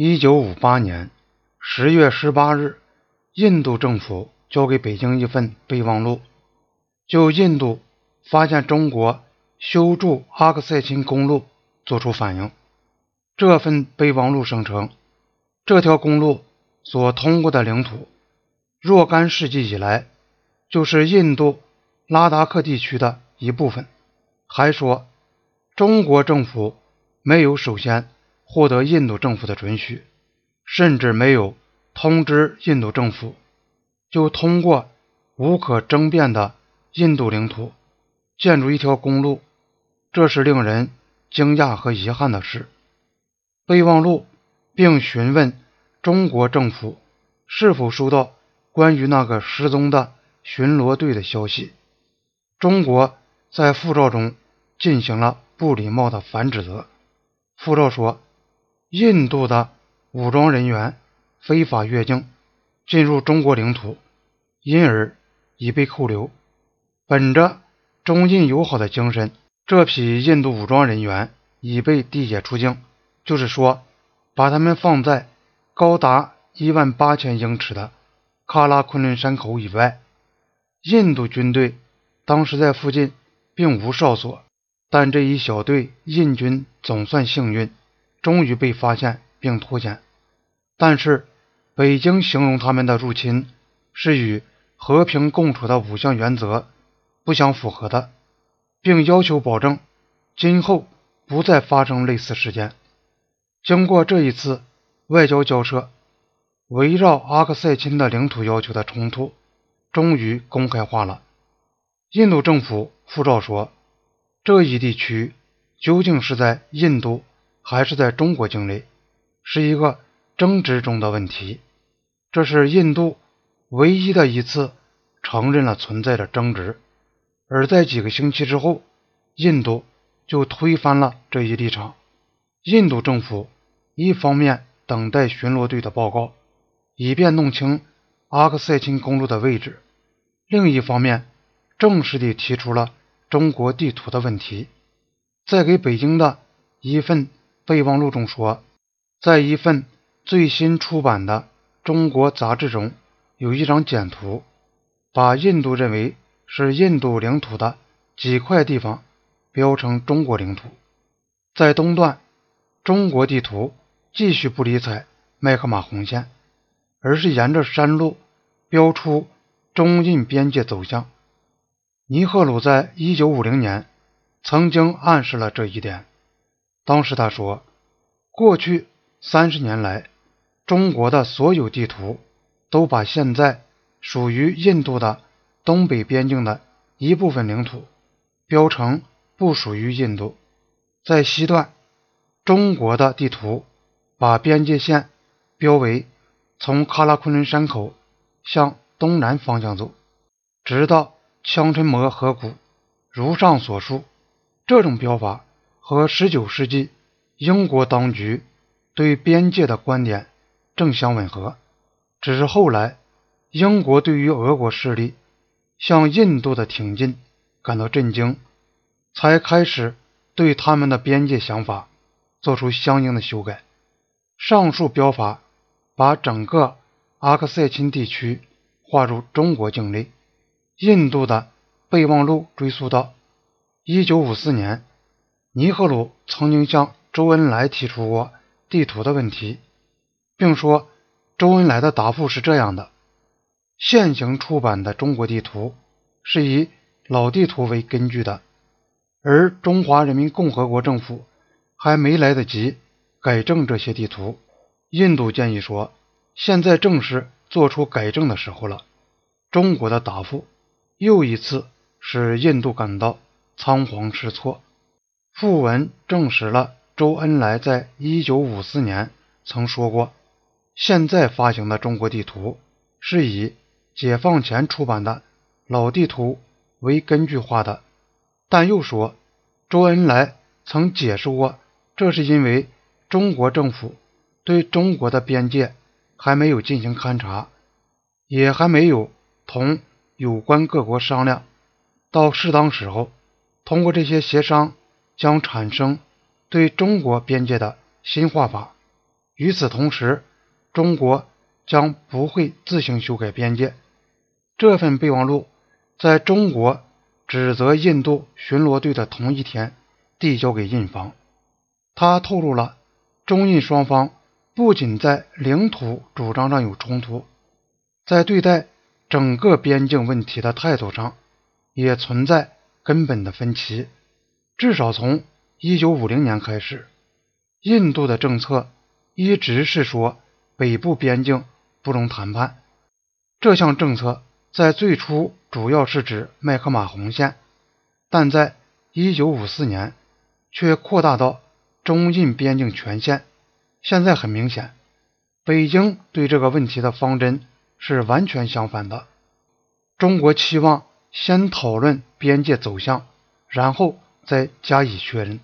一九五八年十月十八日，印度政府交给北京一份备忘录，就印度发现中国修筑阿克塞钦公路作出反应。这份备忘录声称，这条公路所通过的领土，若干世纪以来就是印度拉达克地区的一部分。还说，中国政府没有首先获得印度政府的准许，甚至没有通知印度政府，就通过无可争辩的印度领土建筑一条公路，这是令人惊讶和遗憾的事。备忘录并询问中国政府是否收到关于那个失踪的巡逻队的消息。中国在护照中进行了不礼貌的反指责。护照说，印度的武装人员非法越境进入中国领土，因而已被扣留。本着中印友好的精神，这批印度武装人员已被递解出境。就是说，把他们放在高达一万八千英尺的喀拉昆仑山口以外。印度军队当时在附近并无哨所，但这一小队印军总算幸运，终于被发现并脱险。但是，北京形容他们的入侵是与和平共处的五项原则不相符合的，并要求保证今后不再发生类似事件。经过这一次外交交涉，围绕阿克塞钦的领土要求的冲突终于公开化了。印度政府复照说，这一地区究竟是在印度还是在中国境内，是一个争执中的问题。这是印度唯一的一次承认了存在的争执。而在几个星期之后，印度就推翻了这一立场。印度政府一方面等待巡逻队的报告，以便弄清阿克塞钦公路的位置；另一方面，正式地提出了中国地图的问题。在给北京的一份备忘录中说，在一份最新出版的中国杂志中，有一张简图，把印度认为是印度领土的几块地方标成中国领土，在东段。中国地图继续不理睬麦克马洪线，而是沿着山路标出中印边界走向。尼赫鲁在一九五零年曾经暗示了这一点。当时他说：“过去三十年来，中国的所有地图都把现在属于印度的东北边境的一部分领土标成不属于印度，在西段。”中国的地图把边界线标为从喀拉昆仑山口向东南方向走，直到枪春摩河谷。如上所述，这种标法和19世纪英国当局对边界的观点正相吻合。只是后来，英国对于俄国势力向印度的挺进感到震惊，才开始对他们的边界想法。做出相应的修改。上述标法把整个阿克塞钦地区划入中国境内。印度的备忘录追溯到1954年，尼赫鲁曾经向周恩来提出过地图的问题，并说周恩来的答复是这样的：现行出版的中国地图是以老地图为根据的，而中华人民共和国政府。还没来得及改正这些地图，印度建议说：“现在正是做出改正的时候了。”中国的答复又一次使印度感到仓皇失措。附文证实了周恩来在1954年曾说过：“现在发行的中国地图是以解放前出版的老地图为根据画的。”但又说，周恩来曾解释过。这是因为中国政府对中国的边界还没有进行勘察，也还没有同有关各国商量。到适当时候，通过这些协商，将产生对中国边界的新画法。与此同时，中国将不会自行修改边界。这份备忘录在中国指责印度巡逻队的同一天递交给印方，他透露了中印双方不仅在领土主张上有冲突，在对待整个边境问题的态度上也存在根本的分歧。至少从1950年开始，印度的政策一直是说北部边境不容谈判。这项政策。在最初主要是指麦克马洪线，但在1954年却扩大到中印边境全线。现在很明显，北京对这个问题的方针是完全相反的。中国期望先讨论边界走向，然后再加以确认。